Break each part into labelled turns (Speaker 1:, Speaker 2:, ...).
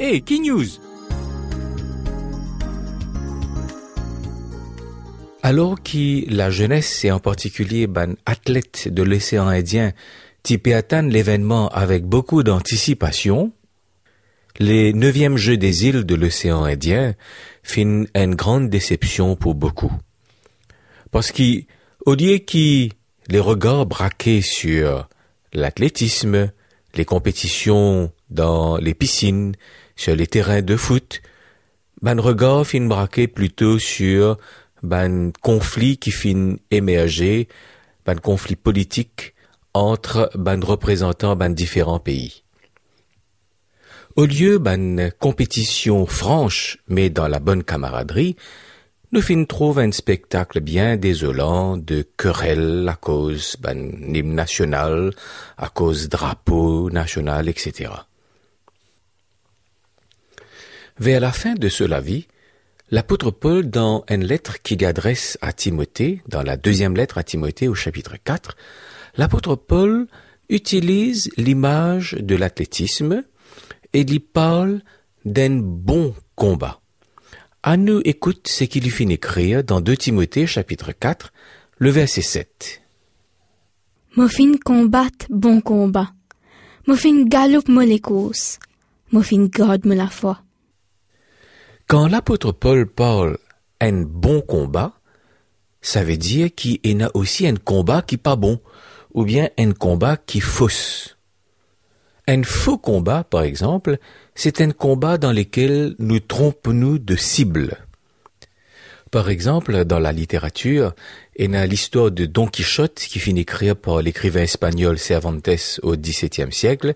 Speaker 1: Hey, Key News Alors que la jeunesse et en particulier ban athlètes de l'océan Indien type atteignent l'événement avec beaucoup d'anticipation, les neuvièmes Jeux des îles de l'océan Indien fin une grande déception pour beaucoup. Parce qu'au lieu qui les regards braqués sur l'athlétisme, les compétitions dans les piscines, sur les terrains de foot, ban regard fin braqué plutôt sur ban conflit qui fin émerger, ban conflit politique entre ban représentants ban différents pays. Au lieu d'une compétition franche, mais dans la bonne camaraderie, nous fin trouve un spectacle bien désolant de querelles à cause d'un hymne national, à cause drapeau national, etc. Vers la fin de cela vie, l'apôtre Paul, dans une lettre qu'il adresse à Timothée, dans la deuxième lettre à Timothée au chapitre 4, l'apôtre Paul utilise l'image de l'athlétisme et il parle d'un bon combat. À nous écoute ce qu'il lui finit écrire dans 2 Timothée chapitre 4, le verset 7.
Speaker 2: Mofin combat bon combat. Mofin galoupe mo les courses. Mofin garde mo la foi.
Speaker 1: Quand l'apôtre Paul parle un bon combat, ça veut dire qu'il y a aussi un combat qui pas bon, ou bien un combat qui fausse. Un faux combat, par exemple, c'est un combat dans lequel nous trompons-nous de cible. Par exemple, dans la littérature, il y a l'histoire de Don Quichotte qui finit écrire par l'écrivain espagnol Cervantes au XVIIe siècle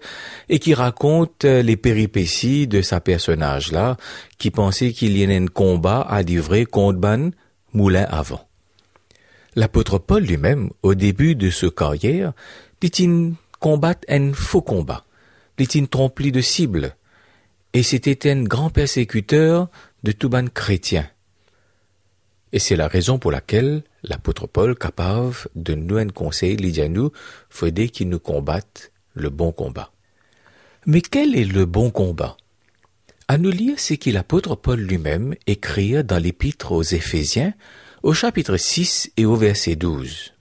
Speaker 1: et qui raconte les péripéties de sa personnage-là qui pensait qu'il y avait un combat à livrer contre Ban Moulin avant. L'apôtre Paul lui-même, au début de ce carrière, dit-il combattre un faux combat l'est trompli de cible, et c'était un grand persécuteur de tout ban chrétien. Et c'est la raison pour laquelle l'apôtre Paul capable de nous un conseil, il dit à nous, faudrait qu'il nous combatte le bon combat. Mais quel est le bon combat? À nous lire ce que l'apôtre Paul lui-même écrit dans l'épître aux Éphésiens, au chapitre 6 et au verset 12.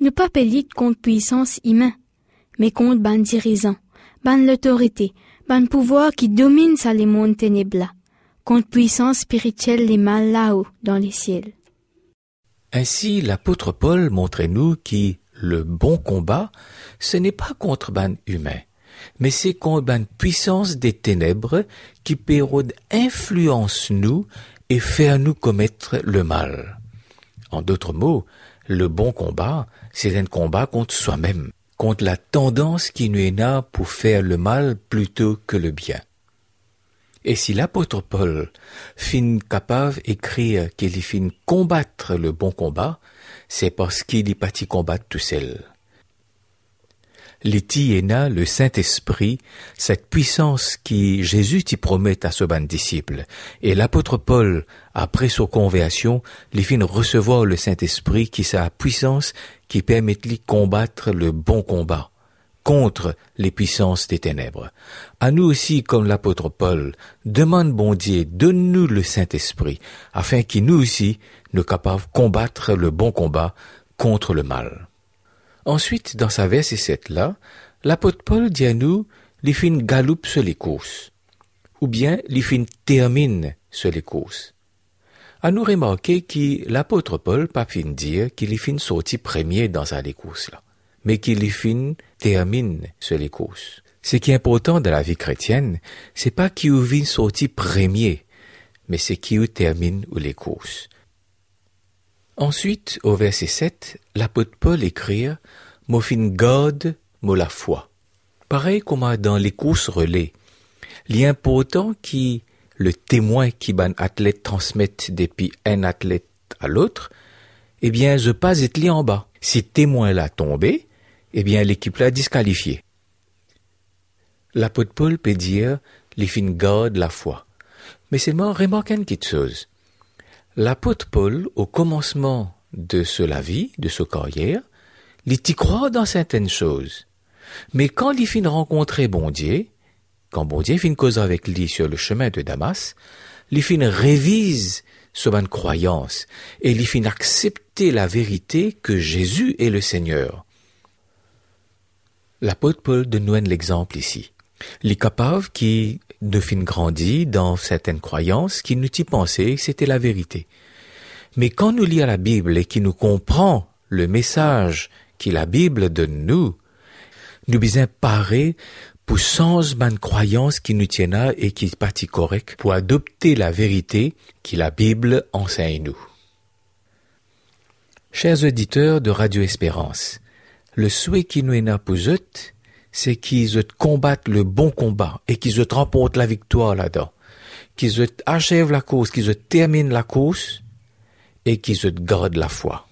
Speaker 2: Ne pas contre puissance humaine, mais contre ban dirigeant, ban l'autorité, ban pouvoir qui domine ça les mondes ténébreux, contre puissance spirituelle les mal là-haut, dans les ciels.
Speaker 1: Ainsi, l'apôtre Paul montrait nous que le bon combat, ce n'est pas contre ban humain, mais c'est contre ban puissance des ténèbres qui pérode influence nous et faire nous commettre le mal. En d'autres mots, le bon combat, c'est un combat contre soi-même contre la tendance qui nous est pour faire le mal plutôt que le bien. Et si l'apôtre Paul fin capable écrire qu'il fin combattre le bon combat, c'est parce qu'il y parti combattre tout seul. L'étiéna, le Saint-Esprit, cette puissance qui Jésus t'y promet à ce ban disciple. Et l'apôtre Paul, après sa conversion, les fin recevoir le Saint-Esprit qui sa puissance qui permet de combattre le bon combat contre les puissances des ténèbres. À nous aussi, comme l'apôtre Paul, demande bon Dieu, donne-nous le Saint-Esprit, afin qu'il nous aussi, nous capables combattre le bon combat contre le mal. Ensuite, dans sa verset 7 là, l'apôtre Paul dit à nous, les fins galoupe sur les courses, ou bien les fins termine sur les courses. À nous remarquer que l'apôtre Paul pas fin dire qu'il est fin sorti premier dans les courses là, mais qu'il est fin termine sur les courses. Ce qui est important dans la vie chrétienne, c'est pas qu'il vient sorti premier, mais c'est qu'il termine ou les courses. Ensuite, au verset 7, l'apôtre Paul écrit Mo fin garde mo la foi. Pareil comme dans les courses relais. L'important qui le témoin qui ban athlète transmette depuis un athlète à l'autre, eh bien, je pas être en bas. Si témoin l'a tombé, eh bien, l'équipe l'a disqualifié. L'apôtre Paul peut dire, les fin garde la foi. Mais c'est moi remarque une petite chose l'apôtre Paul, au commencement de ce vie, de ce carrière, il y croit dans certaines choses. Mais quand il finit rencontrer quand bon Dieu fin cause avec lui sur le chemin de Damas, lui fin révise sur bonne croyance et lui fin accepter la vérité que Jésus est le Seigneur. L'apôtre Paul donne nous l'exemple ici. Les capables qui ne fin grandi dans certaines croyances qui nous y pensaient c'était la vérité. Mais quand nous lisons la Bible et qui nous comprend le message que la Bible donne nous, nous besoin parer pour sens ban croyance qui nous tienne et qui est partie correct pour adopter la vérité que la Bible enseigne nous. Chers auditeurs de Radio Espérance, le souhait qui nous est là pour c'est qu'ils combattent le bon combat et qu'ils remportent la victoire là-dedans, qu'ils achèvent la cause, qu'ils terminent la cause et qu'ils gardent la foi.